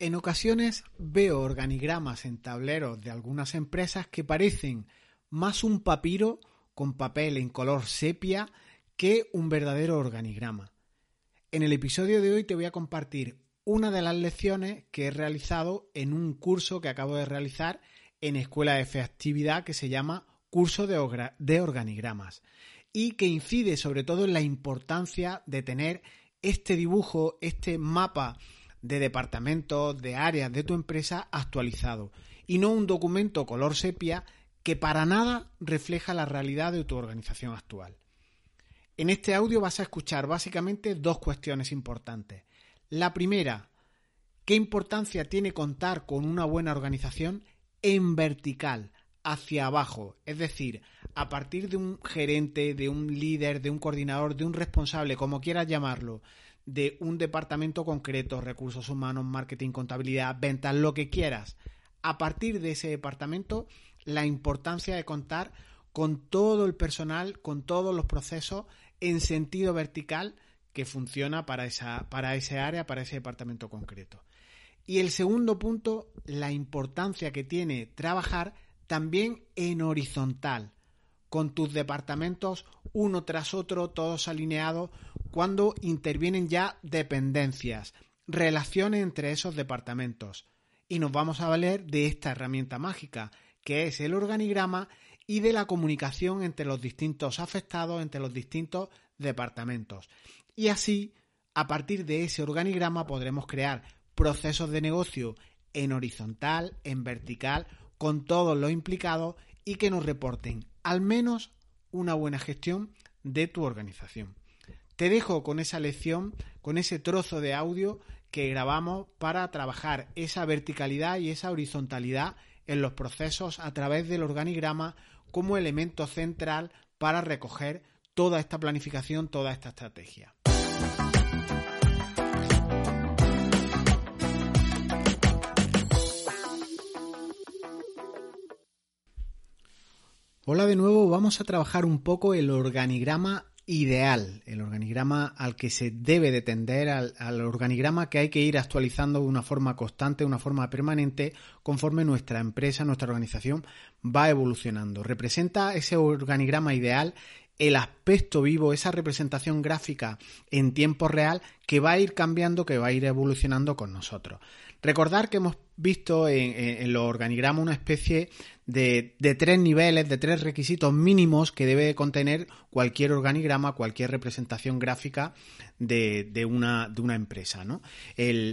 En ocasiones veo organigramas en tableros de algunas empresas que parecen más un papiro con papel en color sepia que un verdadero organigrama. En el episodio de hoy te voy a compartir una de las lecciones que he realizado en un curso que acabo de realizar en Escuela de Efectividad que se llama Curso de, Organigramas y que incide sobre todo en la importancia de tener este dibujo, este mapa de departamentos, de áreas de tu empresa actualizado y no un documento color sepia que para nada refleja la realidad de tu organización actual. En este audio vas a escuchar básicamente dos cuestiones importantes. La primera, ¿qué importancia tiene contar con una buena organización en vertical, hacia abajo? Es decir, a partir de un gerente, de un líder, de un coordinador, de un responsable, como quieras llamarlo, de un departamento concreto, recursos humanos, marketing, contabilidad, ventas, lo que quieras. A partir de ese departamento, la importancia de contar con todo el personal, con todos los procesos en sentido vertical que funciona para esa, para ese área, para ese departamento concreto. Y el segundo punto, la importancia que tiene trabajar también en horizontal, con tus departamentos uno tras otro, todos alineados, cuando intervienen ya dependencias, relaciones entre esos departamentos. Y nos vamos a valer de esta herramienta mágica, que es el organigrama y de la comunicación entre los distintos afectados, entre los distintos departamentos. Y así, a partir de ese organigrama podremos crear procesos de negocio en horizontal, en vertical, con todos los implicados y que nos reporten al menos una buena gestión de tu organización. Te dejo con esa lección, con ese trozo de audio que grabamos para trabajar esa verticalidad y esa horizontalidad en los procesos a través del organigrama como elemento central para recoger toda esta planificación, toda esta estrategia. Hola de nuevo, vamos a trabajar un poco el organigrama ideal, el organigrama al que se debe de tender, al, organigrama que hay que ir actualizando de una forma constante, de una forma permanente, conforme nuestra empresa, nuestra organización va evolucionando. Representa ese organigrama ideal el aspecto vivo, esa representación gráfica en tiempo real que va a ir cambiando, que va a ir evolucionando con nosotros. Recordar que hemos visto en, los organigramas una especie de, tres niveles, de tres requisitos mínimos que debe contener cualquier organigrama, cualquier representación gráfica de, una, de una, empresa. ¿no?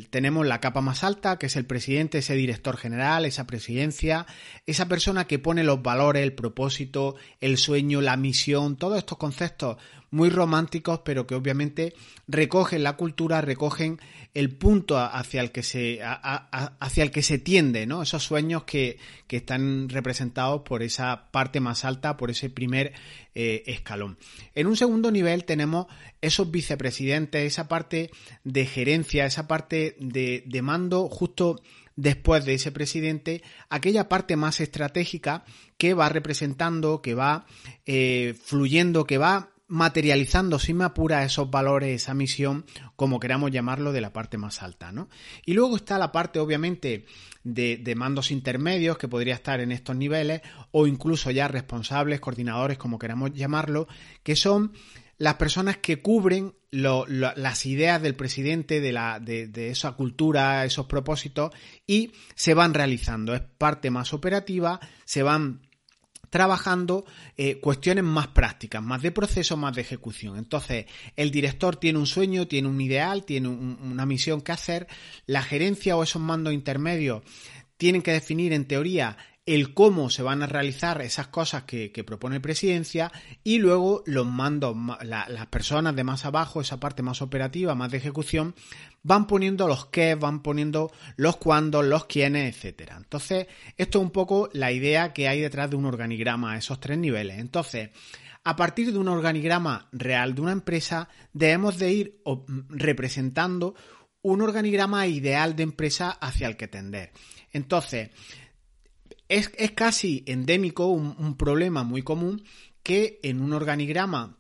tenemos la capa más alta, que es el presidente, ese director general, esa presidencia, esa persona que pone los valores, el propósito, el sueño, la misión, todos estos conceptos muy románticos, pero que obviamente recogen la cultura, recogen el punto hacia el que se, hacia el que se tiende, ¿no? Esos sueños que, están representados por esa parte más alta, por ese primer eh, escalón. En un segundo nivel tenemos esos vicepresidentes, esa parte de gerencia, esa parte de, de mando justo después de ese presidente, aquella parte más estratégica que va representando, que va eh, fluyendo, que va materializando, sin me apura, esos valores, esa misión, como queramos llamarlo, de la parte más alta, ¿no? Y luego está la parte, obviamente, de, mandos intermedios, que podría estar en estos niveles, o incluso ya responsables, coordinadores, como queramos llamarlo, que son las personas que cubren las ideas del presidente, de, la, de, esa cultura, esos propósitos, y se van realizando. Es parte más operativa, se van trabajando eh, cuestiones más prácticas, más de proceso, más de ejecución. Entonces, el director tiene un sueño, tiene un ideal, tiene una misión que hacer, la gerencia o esos mandos intermedios tienen que definir en teoría el cómo se van a realizar esas cosas que, propone presidencia y luego los mandos, las personas de más abajo, esa parte más operativa, más de ejecución, van poniendo los qué, van poniendo los cuándo, los quiénes, etcétera. Entonces, esto es un poco la idea que hay detrás de un organigrama, esos tres niveles. Entonces, a partir de un organigrama real de una empresa, debemos de ir representando un organigrama ideal de empresa hacia el que tender. Entonces, es, casi endémico, un, problema muy común, que en un organigrama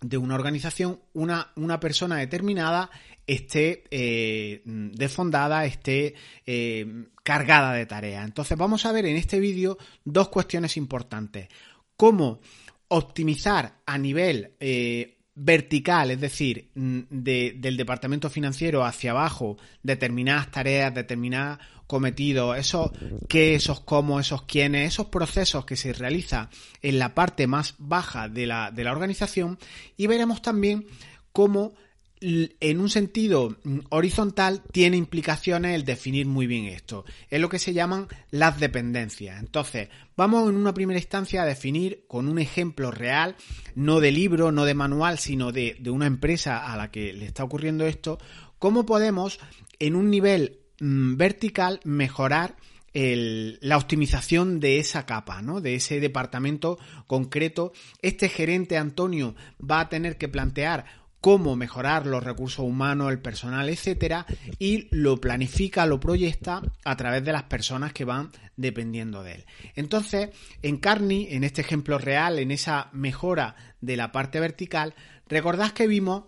de una organización, una, una persona determinada esté eh, desfondada, esté eh, cargada de tareas. Entonces vamos a ver en este vídeo dos cuestiones importantes. Cómo optimizar a nivel eh, vertical, es decir, mm, del departamento financiero hacia abajo, determinadas tareas, determinados cometidos, esos qué, esos cómo, esos quiénes, esos procesos que se realizan en la parte más baja de la, de la organización y veremos también cómo en un sentido mm, horizontal tiene implicaciones el definir muy bien esto. Es lo que se llaman las dependencias. Entonces, vamos en una primera instancia a definir con un ejemplo real, no de libro, no de manual, sino de, una empresa a la que le está ocurriendo esto, cómo podemos en un nivel vertical mejorar la optimización de esa capa, ¿no? De ese departamento concreto. Este gerente Antonio va a tener que plantear cómo mejorar los recursos humanos, el personal, etcétera, y lo planifica, lo proyecta a través de las personas que van dependiendo de él. Entonces, en Carney, en este ejemplo real, en esa mejora de la parte vertical, recordad que vimos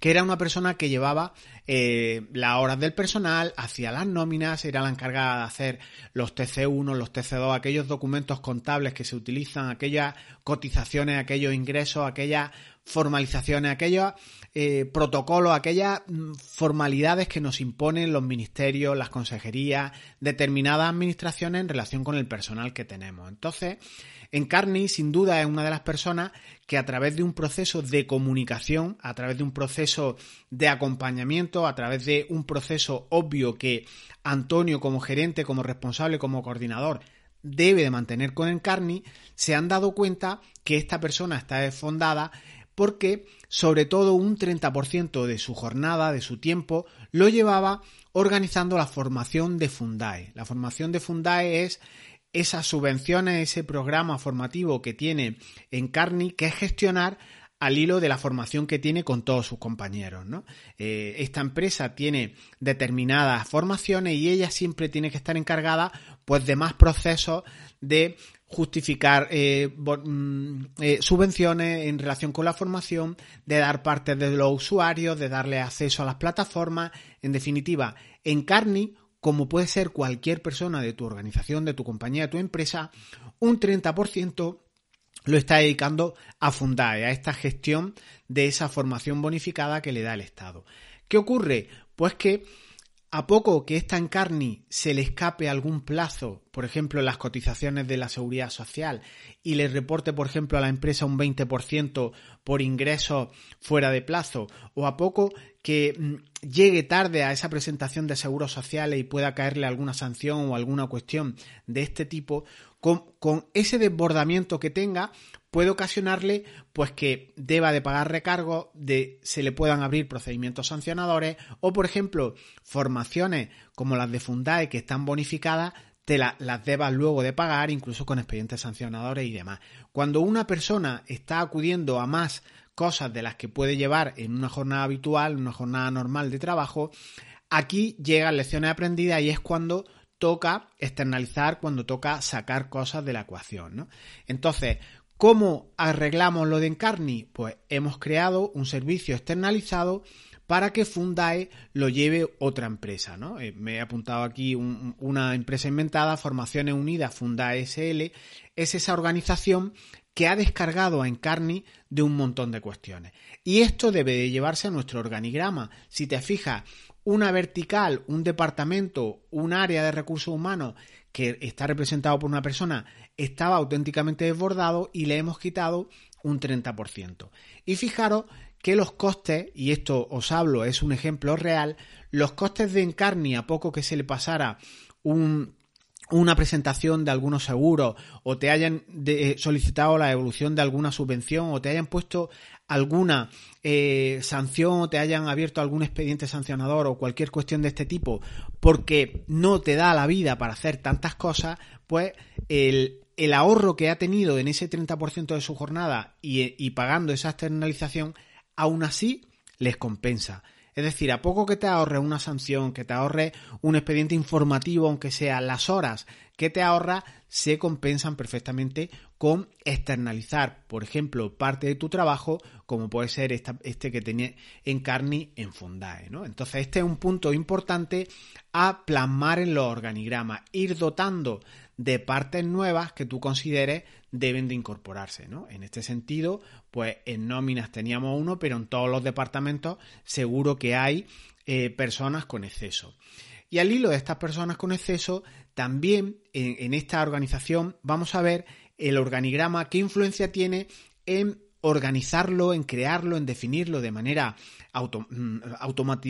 que era una persona que llevaba eh, las horas del personal, hacía las nóminas, era la encargada de hacer los TC1, los TC2, aquellos documentos contables que se utilizan, aquellas cotizaciones, aquellos ingresos, aquellas formalizaciones, aquellos eh, protocolos, aquellas mm, formalidades que nos imponen los ministerios, las consejerías, determinadas administraciones en relación con el personal que tenemos. Entonces, Encarni, sin duda, es una de las personas que a través de un proceso de comunicación, a través de un proceso de acompañamiento, a través de un proceso obvio que Antonio como gerente, como responsable, como coordinador, debe de mantener con Encarni, se han dado cuenta que esta persona está desfondada porque sobre todo un 30% de su jornada, de su tiempo, lo llevaba organizando la formación de Fundae. La formación de Fundae es esas subvenciones, ese programa formativo que tiene en Carni, que es gestionar al hilo de la formación que tiene con todos sus compañeros. ¿no? Eh, esta empresa tiene determinadas formaciones y ella siempre tiene que estar encargada pues, de más procesos de justificar eh, mm, eh, subvenciones en relación con la formación, de dar partes de los usuarios, de darle acceso a las plataformas. En definitiva, en Carni como puede ser cualquier persona de tu organización, de tu compañía, de tu empresa, un 30% lo está dedicando a fundar, a esta gestión de esa formación bonificada que le da el Estado. ¿Qué ocurre? Pues que a poco que esta encarni se le escape algún plazo, por ejemplo, las cotizaciones de la seguridad social, y le reporte, por ejemplo, a la empresa un 20% por ingresos fuera de plazo, o a poco que mm, llegue tarde a esa presentación de seguros sociales y pueda caerle alguna sanción o alguna cuestión de este tipo, con, ese desbordamiento que tenga, puede ocasionarle pues que deba de pagar recargos, de se le puedan abrir procedimientos sancionadores o por ejemplo formaciones como las de Fundae que están bonificadas te las debas luego de pagar incluso con expedientes sancionadores y demás. Cuando una persona está acudiendo a más cosas de las que puede llevar en una jornada habitual, una jornada normal de trabajo, aquí llegan lecciones aprendidas y es cuando toca externalizar, cuando toca sacar cosas de la ecuación. ¿no? Entonces, ¿cómo arreglamos lo de Encarni? Pues hemos creado un servicio externalizado para que Fundae lo lleve otra empresa. ¿no? Eh, me he apuntado aquí una empresa inventada, Formaciones Unidas Fundae SL, es esa organización que ha descargado a Encarni de un montón de cuestiones. Y esto debe de llevarse a nuestro organigrama. Si te fijas, una vertical, un departamento, un área de recursos humanos que está representado por una persona estaba auténticamente desbordado y le hemos quitado un 30%. Y fijaros que los costes, y esto os hablo, es un ejemplo real, los costes de Encarni a poco que se le pasara un, una presentación de algunos seguros o te hayan eh, solicitado la evolución de alguna subvención o te hayan puesto alguna eh, sanción o te hayan abierto algún expediente sancionador o cualquier cuestión de este tipo porque no te da la vida para hacer tantas cosas, pues el, el ahorro que ha tenido en ese 30% de su jornada y, y pagando esa externalización, aún así les compensa. Es decir, a poco que te ahorre una sanción, que te ahorre un expediente informativo, aunque sea las horas que te ahorra, se compensan perfectamente con externalizar, por ejemplo, parte de tu trabajo, como puede ser este que tenía en Carni en Fundae. ¿no? Entonces, este es un punto importante a plasmar en los organigramas, ir dotando de partes nuevas que tú consideres deben de incorporarse, ¿no? En este sentido, pues en nóminas teníamos uno, pero en todos los departamentos seguro que hay eh, personas con exceso. Y al hilo de estas personas con exceso, también en, esta organización vamos a ver el organigrama, qué influencia tiene en organizarlo, en crearlo, en definirlo de manera mm,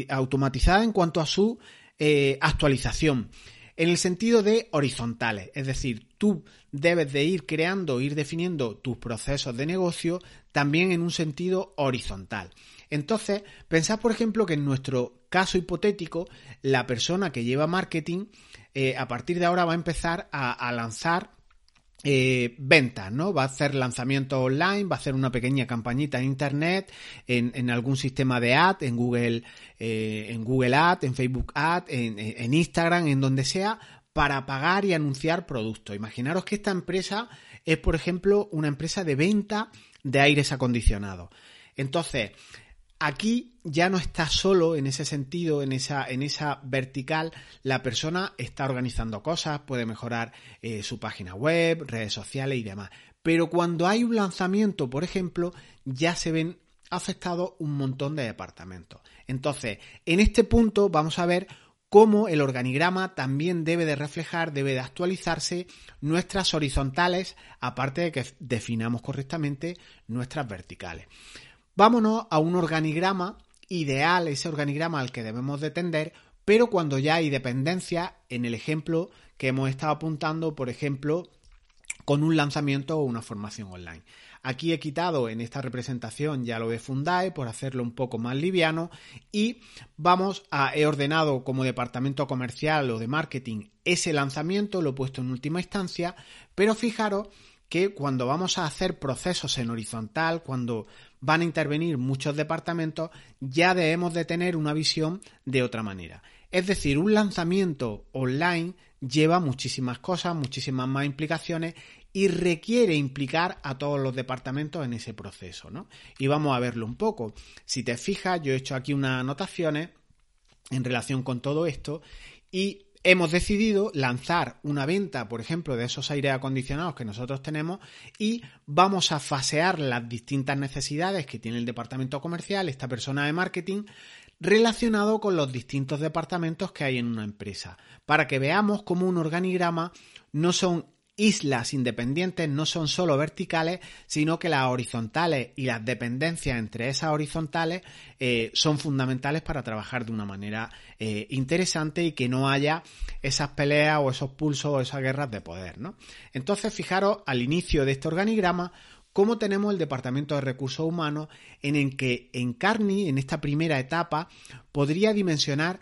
automatizada en cuanto a su eh, actualización en el sentido de horizontales, es decir, tú debes de ir creando, ir definiendo tus procesos de negocio también en un sentido horizontal. Entonces, pensad, por ejemplo, que en nuestro caso hipotético, la persona que lleva marketing, eh, a partir de ahora va a empezar a lanzar eh, ventas, ¿no? Va a hacer lanzamiento online, va a hacer una pequeña campañita en internet, en, algún sistema de ad, en Google, eh, en Google Ad, en Facebook Ad, en, Instagram, en donde sea, para pagar y anunciar productos. Imaginaros que esta empresa es, por ejemplo, una empresa de venta de aires acondicionados. Entonces, Aquí ya no está solo en ese sentido, en esa, en esa vertical, la persona está organizando cosas, puede mejorar eh, su página web, redes sociales y demás. Pero cuando hay un lanzamiento, por ejemplo, ya se ven afectados un montón de departamentos. Entonces, en este punto vamos a ver cómo el organigrama también debe de reflejar, debe de actualizarse nuestras horizontales, aparte de que definamos correctamente nuestras verticales. Vámonos a un organigrama ideal, ese organigrama al que debemos de tender, pero cuando ya hay dependencia, en el ejemplo que hemos estado apuntando, por ejemplo, con un lanzamiento o una formación online. Aquí he quitado en esta representación ya lo de Fundae por hacerlo un poco más liviano y vamos a, he ordenado como departamento comercial o de marketing ese lanzamiento, lo he puesto en última instancia, pero fijaros que cuando vamos a hacer procesos en horizontal, cuando van a intervenir muchos departamentos, ya debemos de tener una visión de otra manera. Es decir, un lanzamiento online lleva muchísimas cosas, muchísimas más implicaciones y requiere implicar a todos los departamentos en ese proceso, ¿no? Y vamos a verlo un poco. Si te fijas, yo he hecho aquí unas anotaciones en relación con todo esto y hemos decidido lanzar una venta, por ejemplo, de esos aires acondicionados que nosotros tenemos y vamos a fasear las distintas necesidades que tiene el departamento comercial, esta persona de marketing, relacionado con los distintos departamentos que hay en una empresa, para que veamos cómo un organigrama no son islas independientes no son solo verticales, sino que las horizontales y las dependencias entre esas horizontales eh, son fundamentales para trabajar de una manera eh, interesante y que no haya esas peleas o esos pulsos o esas guerras de poder. ¿no? Entonces, fijaros al inicio de este organigrama cómo tenemos el Departamento de Recursos Humanos en el que Encarni, en esta primera etapa, podría dimensionar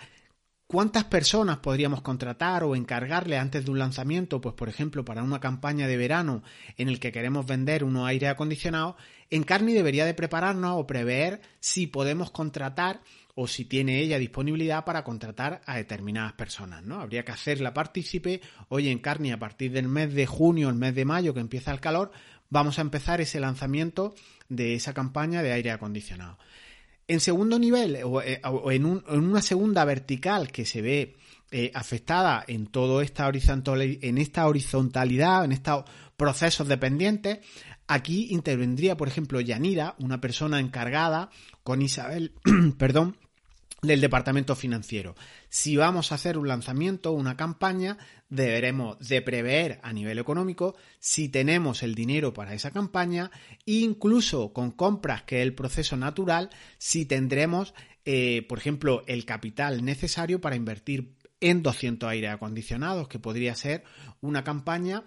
¿Cuántas personas podríamos contratar o encargarle antes de un lanzamiento? Pues por ejemplo, para una campaña de verano en el que queremos vender unos aire acondicionados, Encarni debería de prepararnos o prever si podemos contratar o si tiene ella disponibilidad para contratar a determinadas personas, ¿no? Habría que hacerla partícipe. Oye, Encarni, a partir del mes de junio, el mes de mayo, que empieza el calor, vamos a empezar ese lanzamiento de esa campaña de aire acondicionado. En segundo nivel, o, eh, en, una segunda vertical que se ve eh, afectada en toda esta horizontalidad, en esta horizontalidad, en estos procesos dependientes, aquí intervendría, por ejemplo, Yanira, una persona encargada con Isabel, perdón, del departamento financiero. Si vamos a hacer un lanzamiento, una campaña, deberemos de prever a nivel económico si tenemos el dinero para esa campaña incluso con compras, que es el proceso natural, si tendremos, eh, por ejemplo, el capital necesario para invertir en 200 aire acondicionados, que podría ser una campaña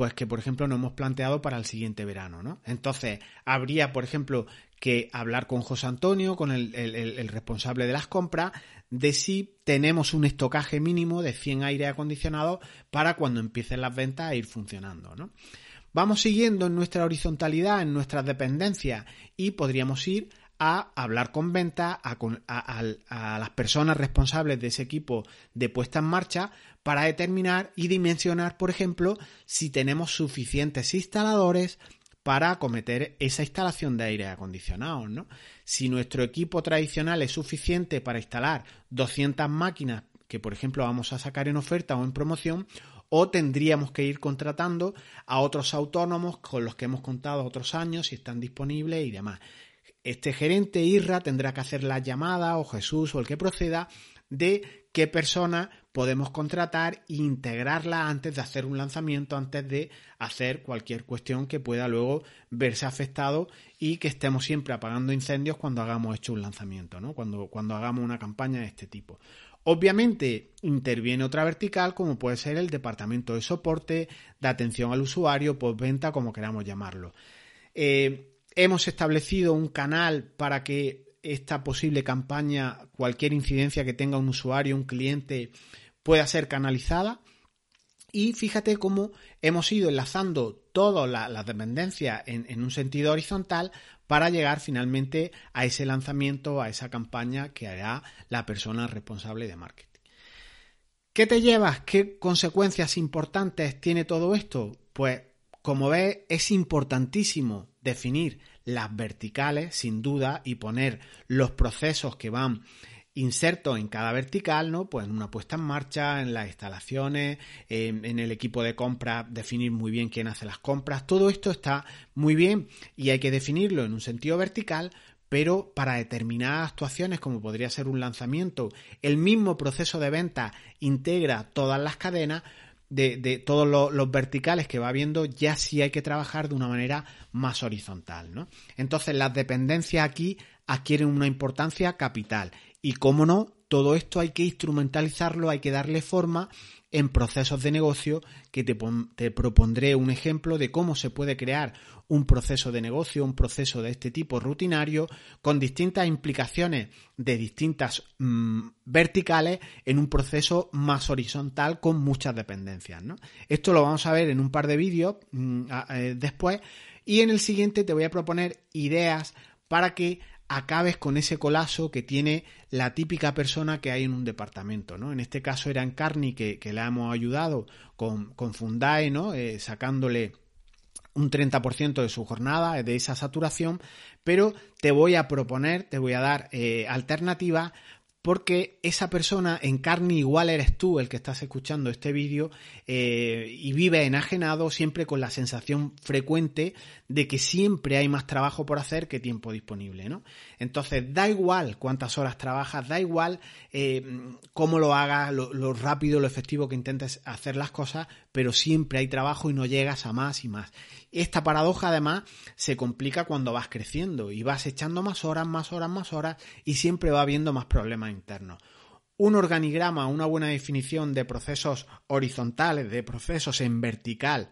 pues que por ejemplo no hemos planteado para el siguiente verano, ¿no? Entonces, habría, por ejemplo, que hablar con José Antonio, con el, responsable de las compras, de si tenemos un estocaje mínimo de 100 aire acondicionados para cuando empiecen las ventas a ir funcionando, ¿no? Vamos siguiendo en nuestra horizontalidad, en nuestras dependencias y podríamos ir a hablar con venta, a, las personas responsables de ese equipo de puesta en marcha para determinar y dimensionar, por ejemplo, si tenemos suficientes instaladores para acometer esa instalación de aire acondicionado, ¿no? Si nuestro equipo tradicional es suficiente para instalar 200 máquinas que, por ejemplo, vamos a sacar en oferta o en promoción, o tendríamos que ir contratando a otros autónomos con los que hemos contado otros años, si están disponibles y demás este gerente IRRA tendrá que hacer la llamada o Jesús o el que proceda de qué persona podemos contratar e integrarla antes de hacer un lanzamiento, antes de hacer cualquier cuestión que pueda luego verse afectado y que estemos siempre apagando incendios cuando hagamos hecho un lanzamiento, ¿no? Cuando, cuando hagamos una campaña de este tipo. Obviamente interviene otra vertical como puede ser el departamento de soporte, de atención al usuario, postventa, como queramos llamarlo. Eh, Hemos establecido un canal para que esta posible campaña, cualquier incidencia que tenga un usuario, un cliente, pueda ser canalizada. Y fíjate cómo hemos ido enlazando todas las dependencias en, en, un sentido horizontal para llegar finalmente a ese lanzamiento, a esa campaña que hará la persona responsable de marketing. ¿Qué te llevas? ¿Qué consecuencias importantes tiene todo esto? Pues como ves, es importantísimo definir las verticales, sin duda, y poner los procesos que van insertos en cada vertical, ¿no? Pues en una puesta en marcha, en las instalaciones, en, el equipo de compra, definir muy bien quién hace las compras. Todo esto está muy bien y hay que definirlo en un sentido vertical, pero para determinadas actuaciones, como podría ser un lanzamiento, el mismo proceso de venta integra todas las cadenas, de, todos los, verticales que va viendo, ya sí hay que trabajar de una manera más horizontal. ¿no? Entonces, las dependencias aquí adquieren una importancia capital. Y cómo no, todo esto hay que instrumentalizarlo, hay que darle forma en procesos de negocio que te, propondré un ejemplo de cómo se puede crear un proceso de negocio, un proceso de este tipo rutinario, con distintas implicaciones de distintas mm, verticales en un proceso más horizontal con muchas dependencias. ¿no? Esto lo vamos a ver en un par de vídeos mm, eh, después y en el siguiente te voy a proponer ideas para que acabes con ese colapso que tiene la típica persona que hay en un departamento, ¿no? En este caso era Encarni que, que le hemos ayudado con, con Fundae, ¿no? Eh, sacándole un 30% de su jornada, de esa saturación, pero te voy a proponer, te voy a dar eh, alternativas porque esa persona en carne igual eres tú el que estás escuchando este vídeo eh, y vive enajenado siempre con la sensación frecuente de que siempre hay más trabajo por hacer que tiempo disponible, ¿no? Entonces, da igual cuántas horas trabajas, da igual eh, cómo lo hagas, lo, lo, rápido, lo efectivo que intentes hacer las cosas, pero siempre hay trabajo y no llegas a más y más. Esta paradoja además se complica cuando vas creciendo y vas echando más horas, más horas, más horas y siempre va habiendo más problemas internos. Un organigrama, una buena definición de procesos horizontales, de procesos en vertical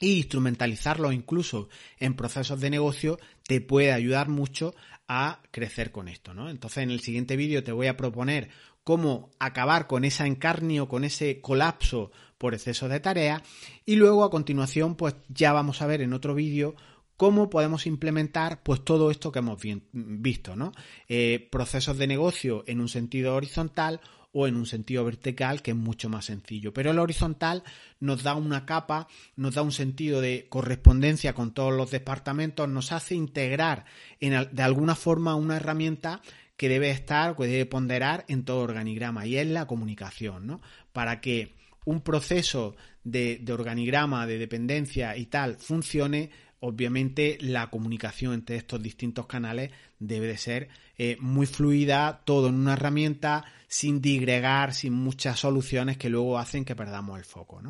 e instrumentalizarlo incluso en procesos de negocio te puede ayudar mucho a crecer con esto, ¿no? Entonces en el siguiente vídeo te voy a proponer cómo acabar con esa encarnio, con ese colapso por exceso de tarea y luego a continuación pues ya vamos a ver en otro vídeo cómo podemos implementar pues todo esto que hemos visto, ¿no? Eh, procesos de negocio en un sentido horizontal o en un sentido vertical que es mucho más sencillo. Pero el horizontal nos da una capa, nos da un sentido de correspondencia con todos los departamentos, nos hace integrar en, de alguna forma una herramienta que debe estar, que debe ponderar en todo organigrama y es la comunicación, ¿no? Para que un proceso de, organigrama, de dependencia y tal funcione, obviamente la comunicación entre estos distintos canales debe de ser eh, muy fluida, todo en una herramienta, sin digregar, sin muchas soluciones que luego hacen que perdamos el foco.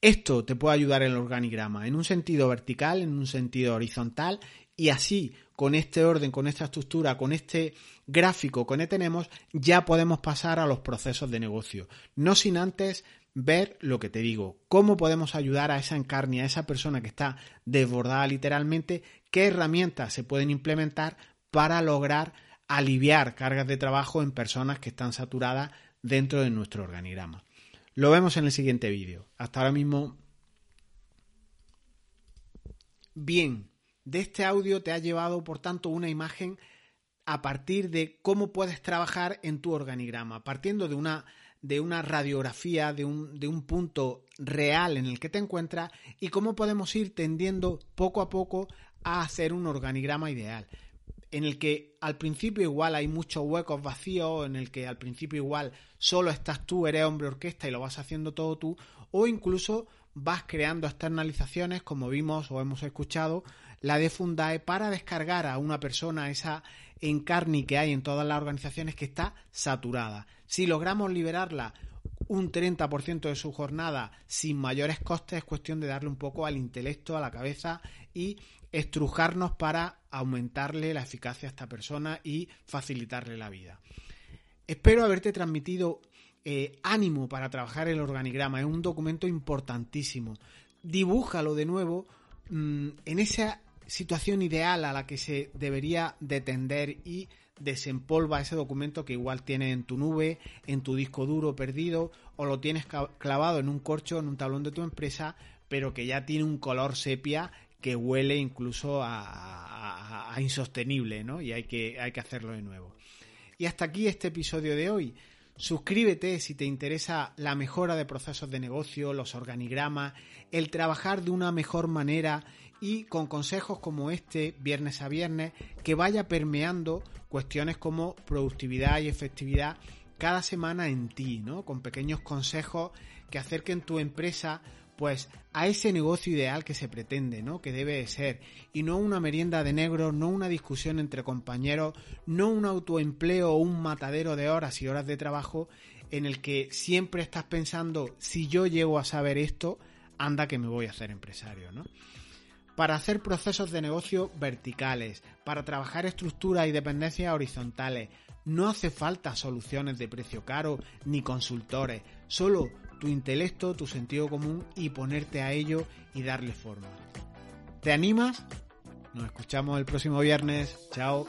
Esto te puede ayudar el organigrama en un sentido vertical, en un sentido horizontal y así con este orden, con esta estructura, con este gráfico que tenemos, ya podemos pasar a los procesos de negocio. No sin antes ver lo que te digo, cómo podemos ayudar a esa encarnia, a esa persona que está desbordada literalmente, qué herramientas se pueden implementar para lograr aliviar cargas de trabajo en personas que están saturadas dentro de nuestro organigrama. Lo vemos en el siguiente vídeo. Hasta ahora mismo. Bien, de este audio te ha llevado, por tanto, una imagen a partir de cómo puedes trabajar en tu organigrama, partiendo de una, de una radiografía, de un, de un punto real en el que te encuentras y cómo podemos ir tendiendo poco a poco a hacer un organigrama ideal en el que al principio igual hay muchos huecos vacíos, en el que al principio igual solo estás tú, eres hombre orquesta y lo vas haciendo todo tú, o incluso vas creando externalizaciones, como vimos o hemos escuchado, la de Fundae para descargar a una persona esa encarni que hay en todas las organizaciones que está saturada. Si logramos liberarla un 30% de su jornada sin mayores costes, es cuestión de darle un poco al intelecto, a la cabeza y estrujarnos para aumentarle la eficacia a esta persona y facilitarle la vida. Espero haberte transmitido eh, ánimo para trabajar el organigrama. Es un documento importantísimo. Dibújalo de nuevo mm, en esa situación ideal a la que se debería de tender y desempolva ese documento que igual tienes en tu nube, en tu disco duro perdido o lo tienes clavado en un corcho, en un tablón de tu empresa, pero que ya tiene un color sepia que huele incluso a, a insostenible, ¿no? Y hay que, hay que hacerlo de nuevo. Y hasta aquí este episodio de hoy. Suscríbete si te interesa la mejora de procesos de negocio, los organigramas, el trabajar de una mejor manera y con consejos como este, viernes a viernes, que vaya permeando cuestiones como productividad y efectividad cada semana en ti, ¿no? Con pequeños consejos que acerquen tu empresa pues a ese negocio ideal que se pretende, ¿no? Que debe ser. Y no una merienda de negro, no una discusión entre compañeros, no un autoempleo o un matadero de horas y horas de trabajo en el que siempre estás pensando, si yo llego a saber esto, anda que me voy a hacer empresario, ¿no? Para hacer procesos de negocio verticales, para trabajar estructuras y dependencias horizontales, no hace falta soluciones de precio caro ni consultores, solo tu intelecto, tu sentido común y ponerte a ello y darle forma. ¿Te animas? Nos escuchamos el próximo viernes. Chao.